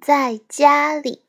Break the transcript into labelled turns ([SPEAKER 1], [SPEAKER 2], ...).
[SPEAKER 1] 在家里。